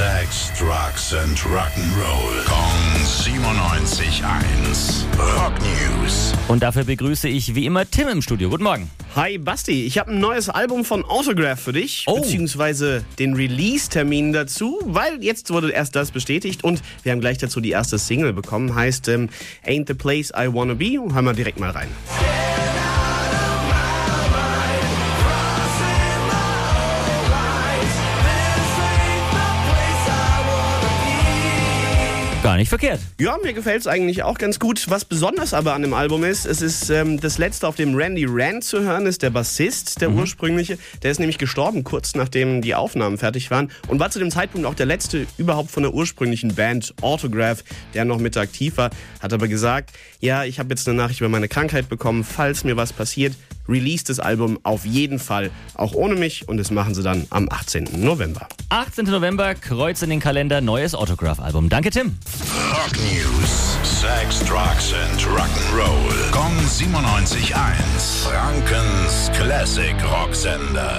Sex, Drugs and Rock'n'Roll. Kong 97.1. Rock News. Und dafür begrüße ich wie immer Tim im Studio. Guten Morgen. Hi Basti, ich habe ein neues Album von Autograph für dich, Oh. beziehungsweise den Release-Termin dazu, weil jetzt wurde erst das bestätigt und wir haben gleich dazu die erste Single bekommen, heißt ähm, Ain't the Place I Wanna Be. Hören wir direkt mal rein. Gar nicht verkehrt. Ja, mir gefällt es eigentlich auch ganz gut. Was besonders aber an dem Album ist, es ist ähm, das letzte, auf dem Randy Rand zu hören ist, der Bassist, der ursprüngliche. Der ist nämlich gestorben, kurz nachdem die Aufnahmen fertig waren und war zu dem Zeitpunkt auch der letzte überhaupt von der ursprünglichen Band Autograph, der noch mit aktiv war. Hat aber gesagt, ja, ich habe jetzt eine Nachricht über meine Krankheit bekommen. Falls mir was passiert, release das Album auf jeden Fall, auch ohne mich. Und das machen sie dann am 18. November. 18. November, Kreuz in den Kalender, neues Autograph-Album. Danke, Tim. Rock News. Sex, Drugs and Rock'n'Roll. Kong 97.1. Frankens Classic Rocksender.